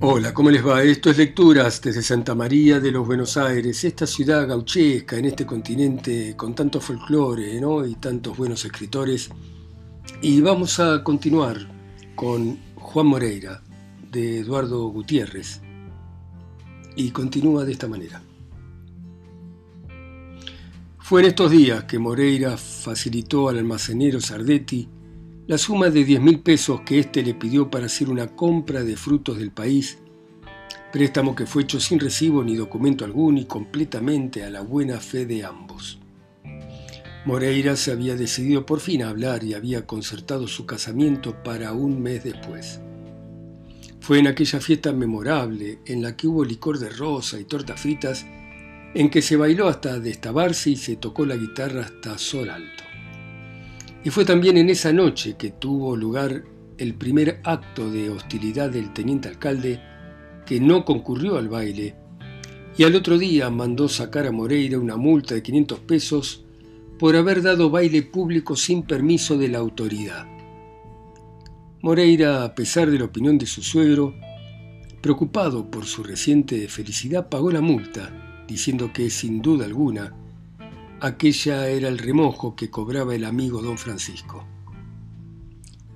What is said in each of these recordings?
Hola, ¿cómo les va? Esto es Lecturas desde Santa María de los Buenos Aires, esta ciudad gauchesca en este continente con tanto folclore ¿no? y tantos buenos escritores. Y vamos a continuar con Juan Moreira, de Eduardo Gutiérrez. Y continúa de esta manera. Fue en estos días que Moreira facilitó al almacenero Sardetti la suma de 10 mil pesos que éste le pidió para hacer una compra de frutos del país, préstamo que fue hecho sin recibo ni documento alguno y completamente a la buena fe de ambos. Moreira se había decidido por fin a hablar y había concertado su casamiento para un mes después. Fue en aquella fiesta memorable en la que hubo licor de rosa y tortas fritas, en que se bailó hasta destabarse y se tocó la guitarra hasta sol alto. Y fue también en esa noche que tuvo lugar el primer acto de hostilidad del teniente alcalde, que no concurrió al baile, y al otro día mandó sacar a Moreira una multa de 500 pesos por haber dado baile público sin permiso de la autoridad. Moreira, a pesar de la opinión de su suegro, preocupado por su reciente felicidad, pagó la multa, diciendo que, sin duda alguna, aquella era el remojo que cobraba el amigo don Francisco.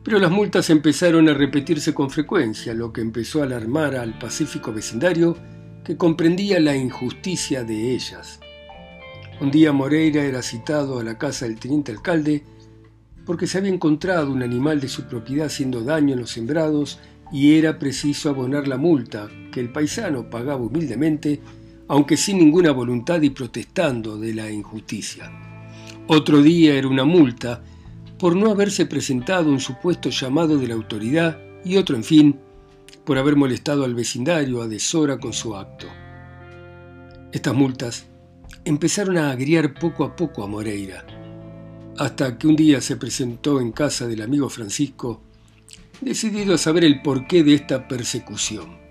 Pero las multas empezaron a repetirse con frecuencia, lo que empezó a alarmar al pacífico vecindario que comprendía la injusticia de ellas. Un día Moreira era citado a la casa del teniente alcalde porque se había encontrado un animal de su propiedad haciendo daño en los sembrados y era preciso abonar la multa que el paisano pagaba humildemente aunque sin ninguna voluntad y protestando de la injusticia. Otro día era una multa por no haberse presentado un supuesto llamado de la autoridad y otro, en fin, por haber molestado al vecindario a deshora con su acto. Estas multas empezaron a agriar poco a poco a Moreira, hasta que un día se presentó en casa del amigo Francisco, decidido a saber el porqué de esta persecución.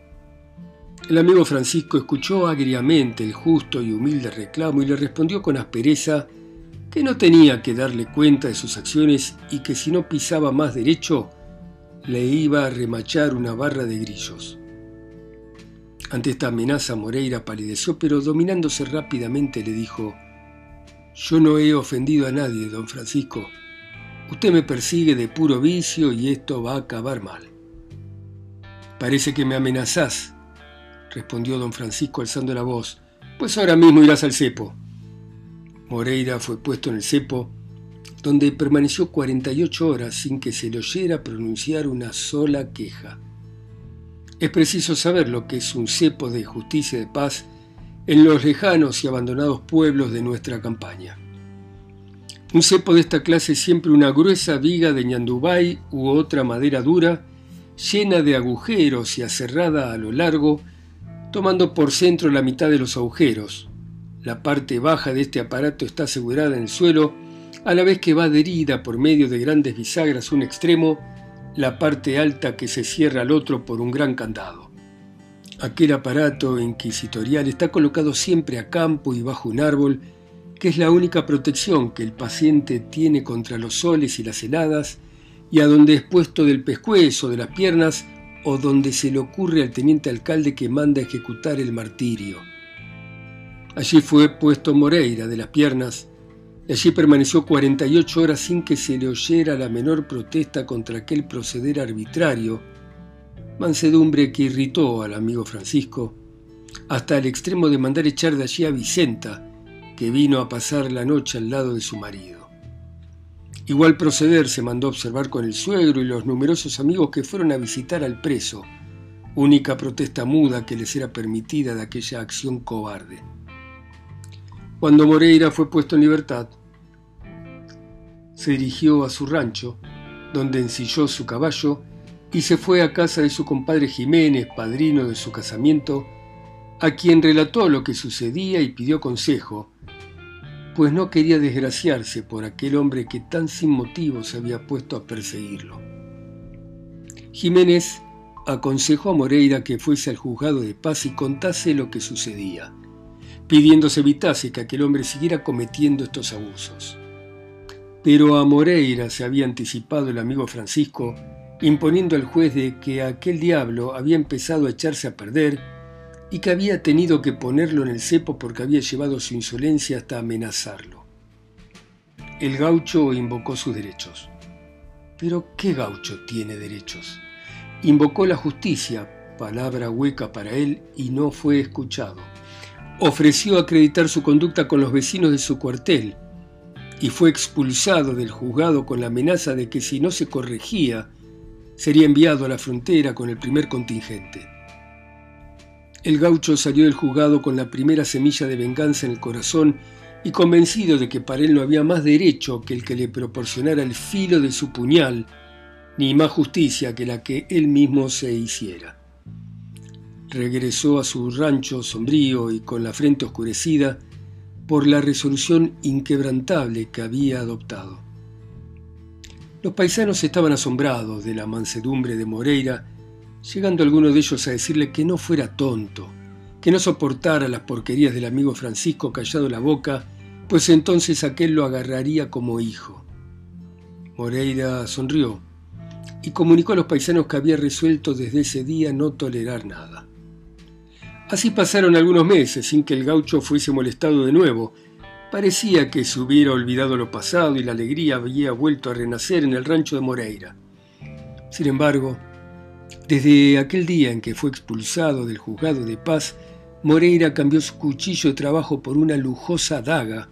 El amigo Francisco escuchó agriamente el justo y humilde reclamo y le respondió con aspereza que no tenía que darle cuenta de sus acciones y que si no pisaba más derecho, le iba a remachar una barra de grillos. Ante esta amenaza Moreira palideció, pero dominándose rápidamente le dijo, Yo no he ofendido a nadie, don Francisco. Usted me persigue de puro vicio y esto va a acabar mal. Parece que me amenazás, respondió don Francisco alzando la voz, pues ahora mismo irás al cepo. Moreira fue puesto en el cepo, donde permaneció 48 horas sin que se le oyera pronunciar una sola queja. Es preciso saber lo que es un cepo de justicia y de paz en los lejanos y abandonados pueblos de nuestra campaña. Un cepo de esta clase es siempre una gruesa viga de ñandubay u otra madera dura, llena de agujeros y aserrada a lo largo tomando por centro la mitad de los agujeros. La parte baja de este aparato está asegurada en el suelo, a la vez que va adherida por medio de grandes bisagras un extremo, la parte alta que se cierra al otro por un gran candado. Aquel aparato inquisitorial está colocado siempre a campo y bajo un árbol, que es la única protección que el paciente tiene contra los soles y las heladas, y a donde es puesto del pescuezo, de las piernas o donde se le ocurre al teniente alcalde que manda ejecutar el martirio. Allí fue puesto Moreira de las piernas y allí permaneció 48 horas sin que se le oyera la menor protesta contra aquel proceder arbitrario, mansedumbre que irritó al amigo Francisco, hasta el extremo de mandar echar de allí a Vicenta, que vino a pasar la noche al lado de su marido. Igual proceder se mandó observar con el suegro y los numerosos amigos que fueron a visitar al preso, única protesta muda que les era permitida de aquella acción cobarde. Cuando Moreira fue puesto en libertad, se dirigió a su rancho, donde ensilló su caballo y se fue a casa de su compadre Jiménez, padrino de su casamiento, a quien relató lo que sucedía y pidió consejo, pues no quería desgraciarse por aquel hombre que tan sin motivo se había puesto a perseguirlo. Jiménez aconsejó a Moreira que fuese al juzgado de paz y contase lo que sucedía, pidiéndose evitase que aquel hombre siguiera cometiendo estos abusos. Pero a Moreira se había anticipado el amigo Francisco, imponiendo al juez de que aquel diablo había empezado a echarse a perder y que había tenido que ponerlo en el cepo porque había llevado su insolencia hasta amenazarlo. El gaucho invocó sus derechos. Pero ¿qué gaucho tiene derechos? Invocó la justicia, palabra hueca para él, y no fue escuchado. Ofreció acreditar su conducta con los vecinos de su cuartel y fue expulsado del juzgado con la amenaza de que si no se corregía, sería enviado a la frontera con el primer contingente. El gaucho salió del juzgado con la primera semilla de venganza en el corazón y convencido de que para él no había más derecho que el que le proporcionara el filo de su puñal, ni más justicia que la que él mismo se hiciera. Regresó a su rancho sombrío y con la frente oscurecida por la resolución inquebrantable que había adoptado. Los paisanos estaban asombrados de la mansedumbre de Moreira llegando alguno de ellos a decirle que no fuera tonto, que no soportara las porquerías del amigo Francisco callado la boca, pues entonces aquel lo agarraría como hijo. Moreira sonrió y comunicó a los paisanos que había resuelto desde ese día no tolerar nada. Así pasaron algunos meses sin que el gaucho fuese molestado de nuevo. Parecía que se hubiera olvidado lo pasado y la alegría había vuelto a renacer en el rancho de Moreira. Sin embargo, desde aquel día en que fue expulsado del juzgado de paz, Moreira cambió su cuchillo de trabajo por una lujosa daga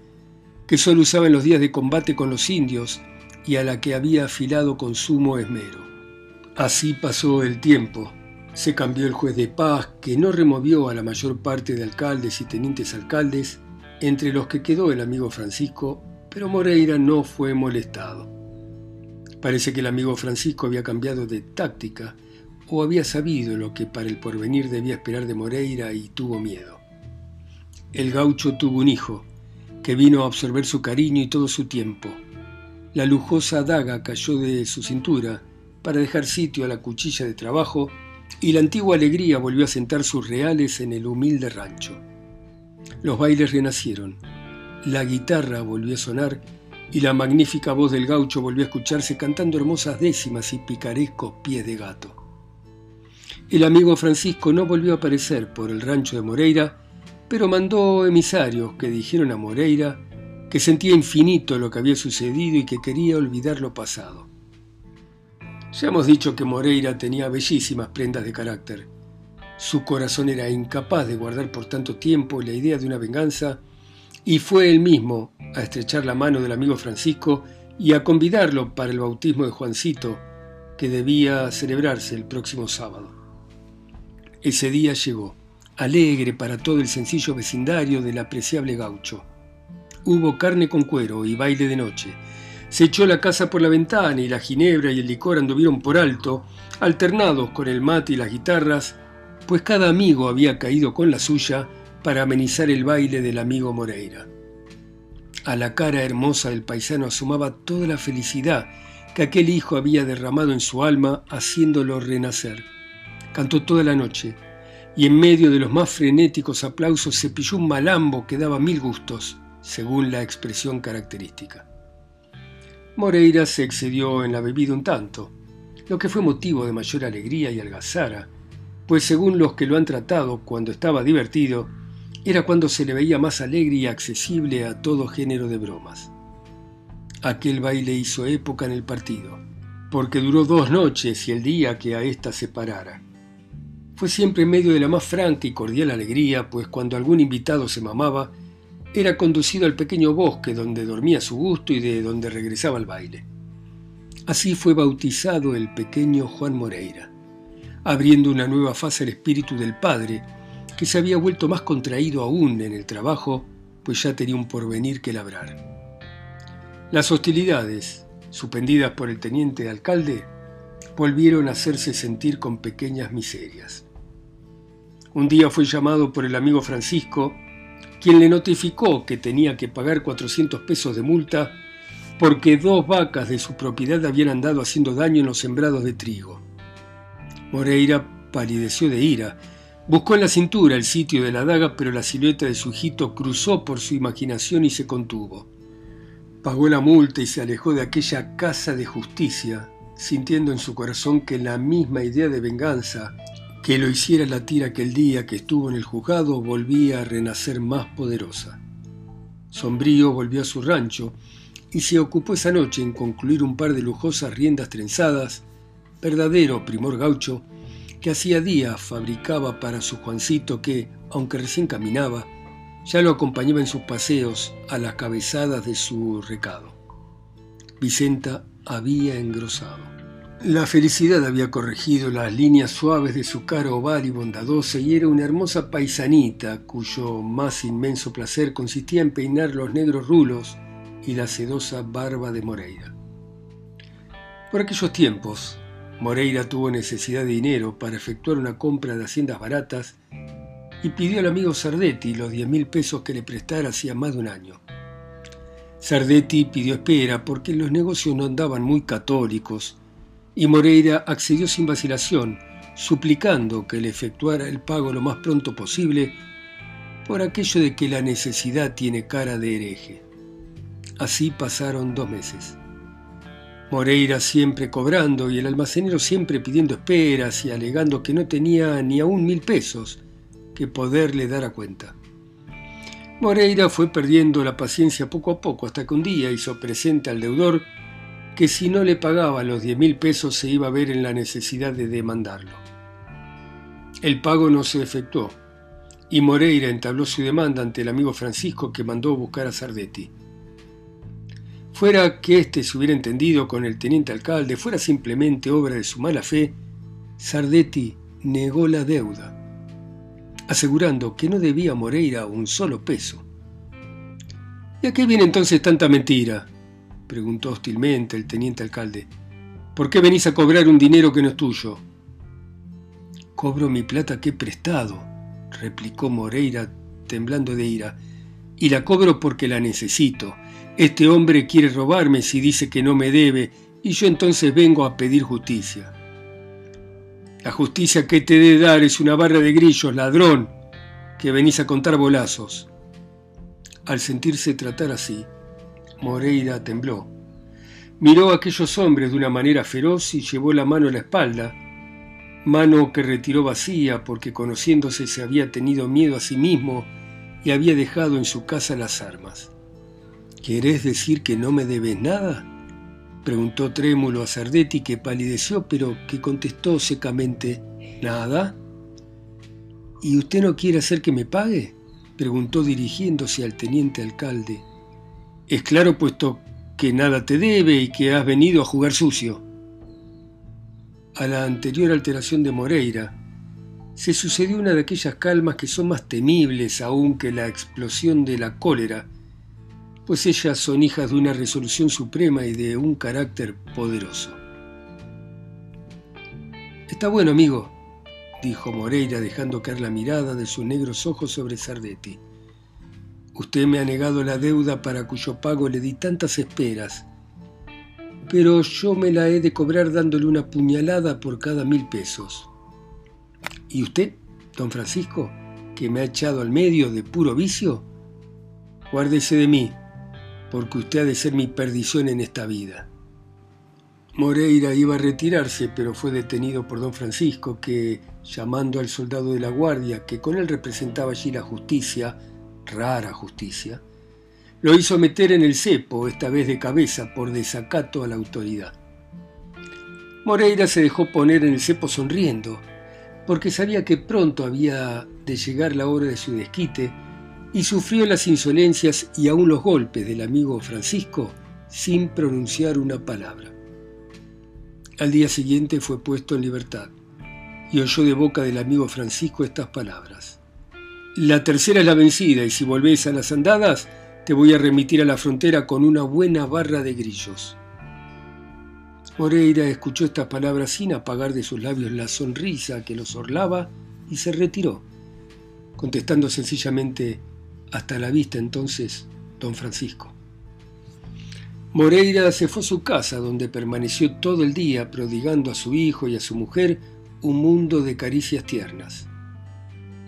que solo usaba en los días de combate con los indios y a la que había afilado con sumo esmero. Así pasó el tiempo. Se cambió el juez de paz, que no removió a la mayor parte de alcaldes y tenientes alcaldes, entre los que quedó el amigo Francisco, pero Moreira no fue molestado. Parece que el amigo Francisco había cambiado de táctica o había sabido lo que para el porvenir debía esperar de Moreira y tuvo miedo. El gaucho tuvo un hijo, que vino a absorber su cariño y todo su tiempo. La lujosa daga cayó de su cintura para dejar sitio a la cuchilla de trabajo y la antigua alegría volvió a sentar sus reales en el humilde rancho. Los bailes renacieron, la guitarra volvió a sonar y la magnífica voz del gaucho volvió a escucharse cantando hermosas décimas y picarescos pies de gato. El amigo Francisco no volvió a aparecer por el rancho de Moreira, pero mandó emisarios que dijeron a Moreira que sentía infinito lo que había sucedido y que quería olvidar lo pasado. Ya hemos dicho que Moreira tenía bellísimas prendas de carácter. Su corazón era incapaz de guardar por tanto tiempo la idea de una venganza y fue él mismo a estrechar la mano del amigo Francisco y a convidarlo para el bautismo de Juancito, que debía celebrarse el próximo sábado. Ese día llegó, alegre para todo el sencillo vecindario del apreciable gaucho. Hubo carne con cuero y baile de noche. Se echó la casa por la ventana y la ginebra y el licor anduvieron por alto, alternados con el mate y las guitarras, pues cada amigo había caído con la suya para amenizar el baile del amigo Moreira. A la cara hermosa del paisano asomaba toda la felicidad que aquel hijo había derramado en su alma haciéndolo renacer. Cantó toda la noche y en medio de los más frenéticos aplausos se pilló un malambo que daba mil gustos, según la expresión característica. Moreira se excedió en la bebida un tanto, lo que fue motivo de mayor alegría y algazara, pues según los que lo han tratado cuando estaba divertido, era cuando se le veía más alegre y accesible a todo género de bromas. Aquel baile hizo época en el partido, porque duró dos noches y el día que a ésta se parara. Fue siempre en medio de la más franca y cordial alegría, pues cuando algún invitado se mamaba, era conducido al pequeño bosque donde dormía a su gusto y de donde regresaba al baile. Así fue bautizado el pequeño Juan Moreira, abriendo una nueva fase al espíritu del padre, que se había vuelto más contraído aún en el trabajo, pues ya tenía un porvenir que labrar. Las hostilidades, suspendidas por el teniente alcalde, volvieron a hacerse sentir con pequeñas miserias. Un día fue llamado por el amigo Francisco, quien le notificó que tenía que pagar 400 pesos de multa porque dos vacas de su propiedad habían andado haciendo daño en los sembrados de trigo. Moreira palideció de ira. Buscó en la cintura el sitio de la daga, pero la silueta de su hijito cruzó por su imaginación y se contuvo. Pagó la multa y se alejó de aquella casa de justicia, sintiendo en su corazón que la misma idea de venganza que lo hiciera latir aquel día que estuvo en el juzgado volvía a renacer más poderosa. Sombrío volvió a su rancho y se ocupó esa noche en concluir un par de lujosas riendas trenzadas, verdadero primor gaucho, que hacía días fabricaba para su Juancito que, aunque recién caminaba, ya lo acompañaba en sus paseos a las cabezadas de su recado. Vicenta había engrosado. La felicidad había corregido las líneas suaves de su cara oval y bondadosa y era una hermosa paisanita cuyo más inmenso placer consistía en peinar los negros rulos y la sedosa barba de Moreira. Por aquellos tiempos, Moreira tuvo necesidad de dinero para efectuar una compra de haciendas baratas y pidió al amigo Sardetti los diez mil pesos que le prestara hacía más de un año. Sardetti pidió espera porque los negocios no andaban muy católicos y Moreira accedió sin vacilación, suplicando que le efectuara el pago lo más pronto posible por aquello de que la necesidad tiene cara de hereje. Así pasaron dos meses. Moreira siempre cobrando y el almacenero siempre pidiendo esperas y alegando que no tenía ni aún mil pesos que poderle dar a cuenta. Moreira fue perdiendo la paciencia poco a poco hasta que un día hizo presente al deudor que si no le pagaba los diez mil pesos se iba a ver en la necesidad de demandarlo. El pago no se efectuó y Moreira entabló su demanda ante el amigo Francisco que mandó buscar a Sardetti. Fuera que éste se hubiera entendido con el teniente alcalde, fuera simplemente obra de su mala fe, Sardetti negó la deuda, asegurando que no debía Moreira un solo peso. ¿Y a qué viene entonces tanta mentira? Preguntó hostilmente el teniente alcalde. ¿Por qué venís a cobrar un dinero que no es tuyo? Cobro mi plata que he prestado, replicó Moreira temblando de ira, y la cobro porque la necesito este hombre quiere robarme si dice que no me debe y yo entonces vengo a pedir justicia. La justicia que te dé dar es una barra de grillos, ladrón, que venís a contar bolazos. Al sentirse tratar así, Moreira tembló. Miró a aquellos hombres de una manera feroz y llevó la mano a la espalda, mano que retiró vacía porque conociéndose se había tenido miedo a sí mismo y había dejado en su casa las armas. ¿Querés decir que no me debes nada? preguntó trémulo a Sardetti, que palideció, pero que contestó secamente, ¿nada? ¿Y usted no quiere hacer que me pague? preguntó dirigiéndose al teniente alcalde. Es claro, puesto que nada te debe y que has venido a jugar sucio. A la anterior alteración de Moreira, se sucedió una de aquellas calmas que son más temibles aún que la explosión de la cólera, pues ellas son hijas de una resolución suprema y de un carácter poderoso. Está bueno, amigo, dijo Moreira dejando caer la mirada de sus negros ojos sobre Sardetti. Usted me ha negado la deuda para cuyo pago le di tantas esperas, pero yo me la he de cobrar dándole una puñalada por cada mil pesos. ¿Y usted, don Francisco, que me ha echado al medio de puro vicio? Guárdese de mí, porque usted ha de ser mi perdición en esta vida. Moreira iba a retirarse, pero fue detenido por don Francisco, que, llamando al soldado de la guardia, que con él representaba allí la justicia, rara justicia, lo hizo meter en el cepo, esta vez de cabeza, por desacato a la autoridad. Moreira se dejó poner en el cepo sonriendo, porque sabía que pronto había de llegar la hora de su desquite y sufrió las insolencias y aún los golpes del amigo Francisco sin pronunciar una palabra. Al día siguiente fue puesto en libertad y oyó de boca del amigo Francisco estas palabras. La tercera es la vencida y si volvés a las andadas te voy a remitir a la frontera con una buena barra de grillos. Moreira escuchó estas palabras sin apagar de sus labios la sonrisa que los orlaba y se retiró, contestando sencillamente hasta la vista entonces, don Francisco. Moreira se fue a su casa, donde permaneció todo el día prodigando a su hijo y a su mujer un mundo de caricias tiernas.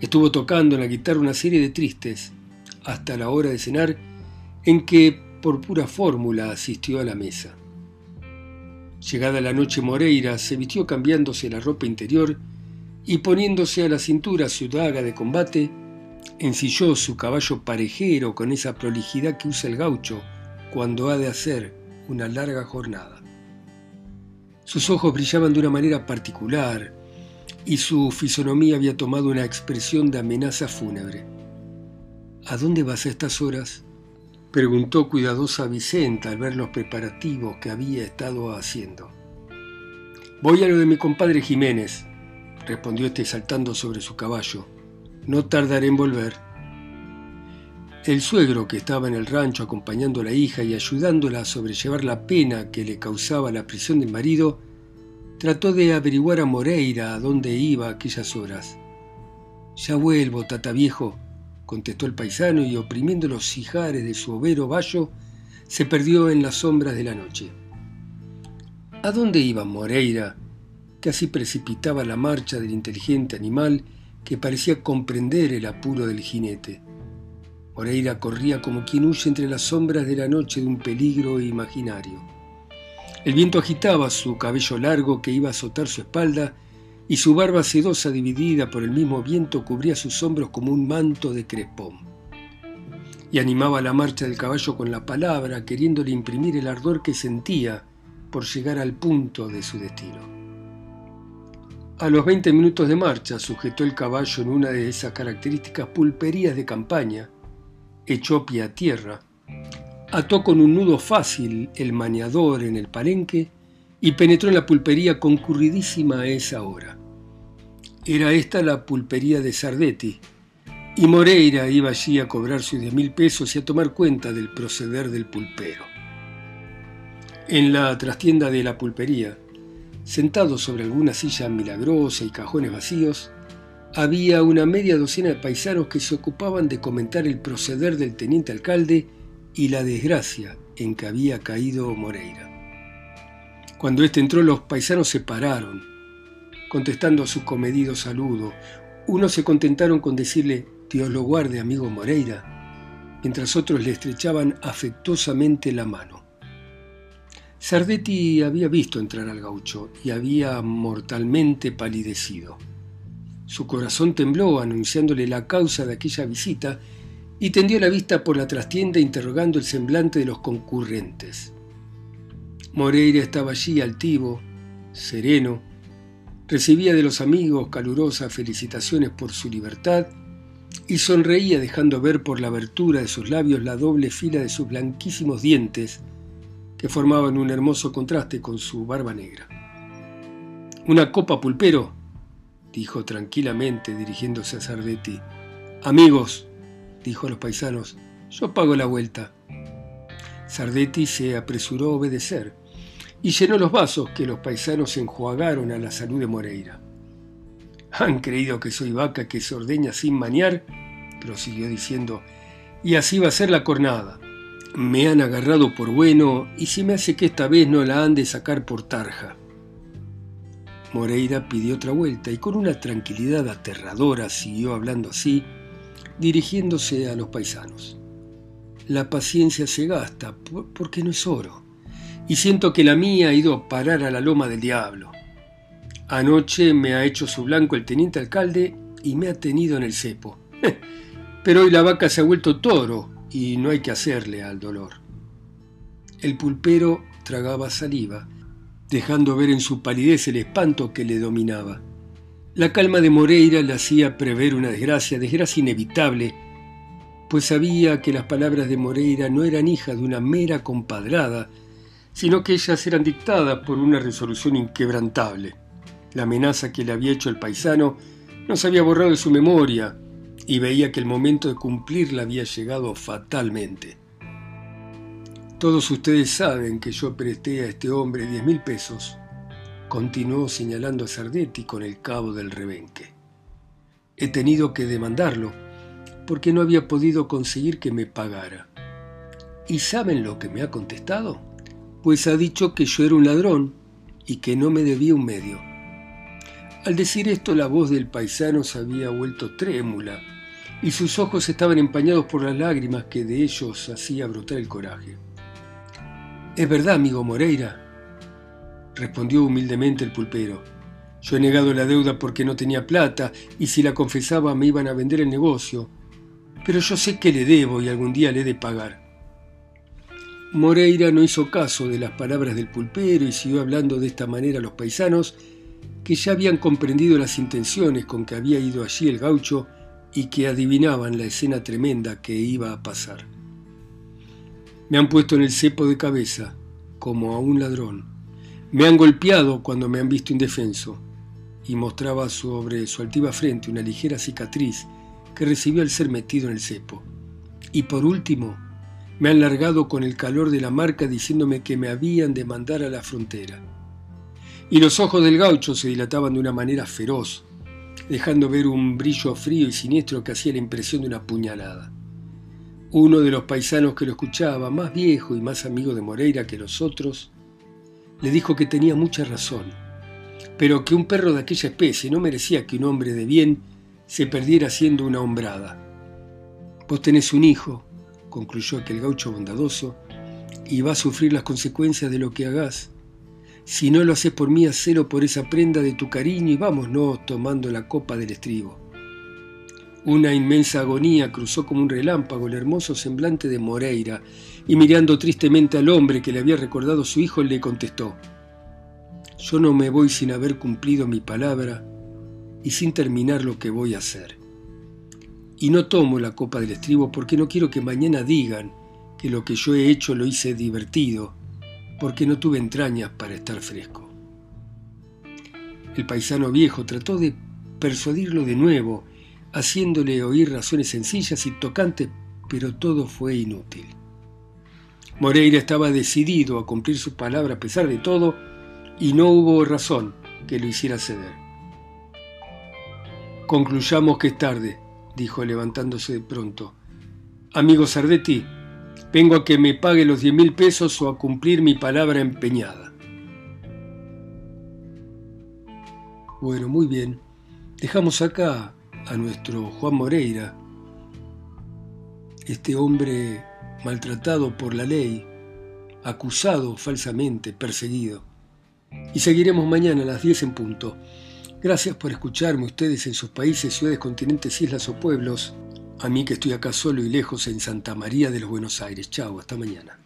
Estuvo tocando en la guitarra una serie de tristes, hasta la hora de cenar, en que por pura fórmula asistió a la mesa. Llegada la noche Moreira se vistió cambiándose la ropa interior y poniéndose a la cintura su daga de combate, ensilló su caballo parejero con esa prolijidad que usa el gaucho cuando ha de hacer una larga jornada. Sus ojos brillaban de una manera particular y su fisonomía había tomado una expresión de amenaza fúnebre. ¿A dónde vas a estas horas? preguntó cuidadosa Vicenta al ver los preparativos que había estado haciendo. Voy a lo de mi compadre Jiménez, respondió este saltando sobre su caballo. No tardaré en volver. El suegro, que estaba en el rancho acompañando a la hija y ayudándola a sobrellevar la pena que le causaba la prisión del marido, trató de averiguar a Moreira a dónde iba a aquellas horas. Ya vuelvo, tata viejo, contestó el paisano y oprimiendo los hijares de su overo vallo, se perdió en las sombras de la noche. ¿A dónde iba Moreira? Casi precipitaba la marcha del inteligente animal que parecía comprender el apuro del jinete. Moreira corría como quien huye entre las sombras de la noche de un peligro imaginario. El viento agitaba su cabello largo que iba a azotar su espalda y su barba sedosa dividida por el mismo viento cubría sus hombros como un manto de crespón. Y animaba la marcha del caballo con la palabra, queriéndole imprimir el ardor que sentía por llegar al punto de su destino. A los 20 minutos de marcha sujetó el caballo en una de esas características pulperías de campaña, echó pie a tierra, ató con un nudo fácil el maniador en el palenque y penetró en la pulpería concurridísima a esa hora. Era esta la pulpería de Sardetti, y Moreira iba allí a cobrar sus diez mil pesos y a tomar cuenta del proceder del pulpero. En la trastienda de la pulpería, Sentado sobre alguna silla milagrosa y cajones vacíos, había una media docena de paisanos que se ocupaban de comentar el proceder del teniente alcalde y la desgracia en que había caído Moreira. Cuando éste entró, los paisanos se pararon, contestando a su comedido saludo. Unos se contentaron con decirle, Dios lo guarde, amigo Moreira, mientras otros le estrechaban afectuosamente la mano. Sardetti había visto entrar al gaucho y había mortalmente palidecido. Su corazón tembló anunciándole la causa de aquella visita y tendió la vista por la trastienda interrogando el semblante de los concurrentes. Moreira estaba allí altivo, sereno, recibía de los amigos calurosas felicitaciones por su libertad y sonreía dejando ver por la abertura de sus labios la doble fila de sus blanquísimos dientes que formaban un hermoso contraste con su barba negra. Una copa pulpero, dijo tranquilamente dirigiéndose a Sardetti. Amigos, dijo a los paisanos, yo pago la vuelta. Sardetti se apresuró a obedecer y llenó los vasos que los paisanos enjuagaron a la salud de Moreira. Han creído que soy vaca que se ordeña sin maniar, prosiguió diciendo, y así va a ser la cornada. Me han agarrado por bueno y se me hace que esta vez no la han de sacar por tarja. Moreira pidió otra vuelta y con una tranquilidad aterradora siguió hablando así, dirigiéndose a los paisanos. La paciencia se gasta porque no es oro, y siento que la mía ha ido a parar a la loma del diablo. Anoche me ha hecho su blanco el teniente alcalde y me ha tenido en el cepo. Pero hoy la vaca se ha vuelto toro y no hay que hacerle al dolor. El pulpero tragaba saliva, dejando ver en su palidez el espanto que le dominaba. La calma de Moreira le hacía prever una desgracia, desgracia inevitable, pues sabía que las palabras de Moreira no eran hijas de una mera compadrada, sino que ellas eran dictadas por una resolución inquebrantable. La amenaza que le había hecho el paisano no se había borrado de su memoria, y veía que el momento de cumplirla había llegado fatalmente. Todos ustedes saben que yo presté a este hombre diez mil pesos, continuó señalando a Sardetti con el cabo del rebenque. He tenido que demandarlo porque no había podido conseguir que me pagara. ¿Y saben lo que me ha contestado? Pues ha dicho que yo era un ladrón y que no me debía un medio. Al decir esto la voz del paisano se había vuelto trémula y sus ojos estaban empañados por las lágrimas que de ellos hacía brotar el coraje. ¿Es verdad, amigo Moreira? Respondió humildemente el pulpero. Yo he negado la deuda porque no tenía plata y si la confesaba me iban a vender el negocio. Pero yo sé que le debo y algún día le he de pagar. Moreira no hizo caso de las palabras del pulpero y siguió hablando de esta manera a los paisanos que ya habían comprendido las intenciones con que había ido allí el gaucho y que adivinaban la escena tremenda que iba a pasar. Me han puesto en el cepo de cabeza, como a un ladrón. Me han golpeado cuando me han visto indefenso y mostraba sobre su altiva frente una ligera cicatriz que recibió al ser metido en el cepo. Y por último, me han largado con el calor de la marca diciéndome que me habían de mandar a la frontera. Y los ojos del gaucho se dilataban de una manera feroz, dejando ver un brillo frío y siniestro que hacía la impresión de una puñalada. Uno de los paisanos que lo escuchaba, más viejo y más amigo de Moreira que los otros, le dijo que tenía mucha razón pero que un perro de aquella especie no merecía que un hombre de bien se perdiera haciendo una hombrada. Vos tenés un hijo, concluyó aquel gaucho bondadoso, y va a sufrir las consecuencias de lo que hagas. Si no lo haces por mí, hacelo por esa prenda de tu cariño y vámonos tomando la copa del estribo. Una inmensa agonía cruzó como un relámpago el hermoso semblante de Moreira, y mirando tristemente al hombre que le había recordado su hijo, le contestó, yo no me voy sin haber cumplido mi palabra y sin terminar lo que voy a hacer. Y no tomo la copa del estribo porque no quiero que mañana digan que lo que yo he hecho lo hice divertido, porque no tuve entrañas para estar fresco. El paisano viejo trató de persuadirlo de nuevo, haciéndole oír razones sencillas y tocantes, pero todo fue inútil. Moreira estaba decidido a cumplir su palabra a pesar de todo, y no hubo razón que lo hiciera ceder. Concluyamos que es tarde, dijo levantándose de pronto. Amigo Sardetti, vengo a que me pague los diez mil pesos o a cumplir mi palabra empeñada. Bueno, muy bien. Dejamos acá a nuestro Juan Moreira, este hombre maltratado por la ley, acusado falsamente, perseguido y seguiremos mañana a las 10 en punto. Gracias por escucharme ustedes en sus países, ciudades, continentes, islas o pueblos. A mí que estoy acá solo y lejos en Santa María de los Buenos Aires. Chao, hasta mañana.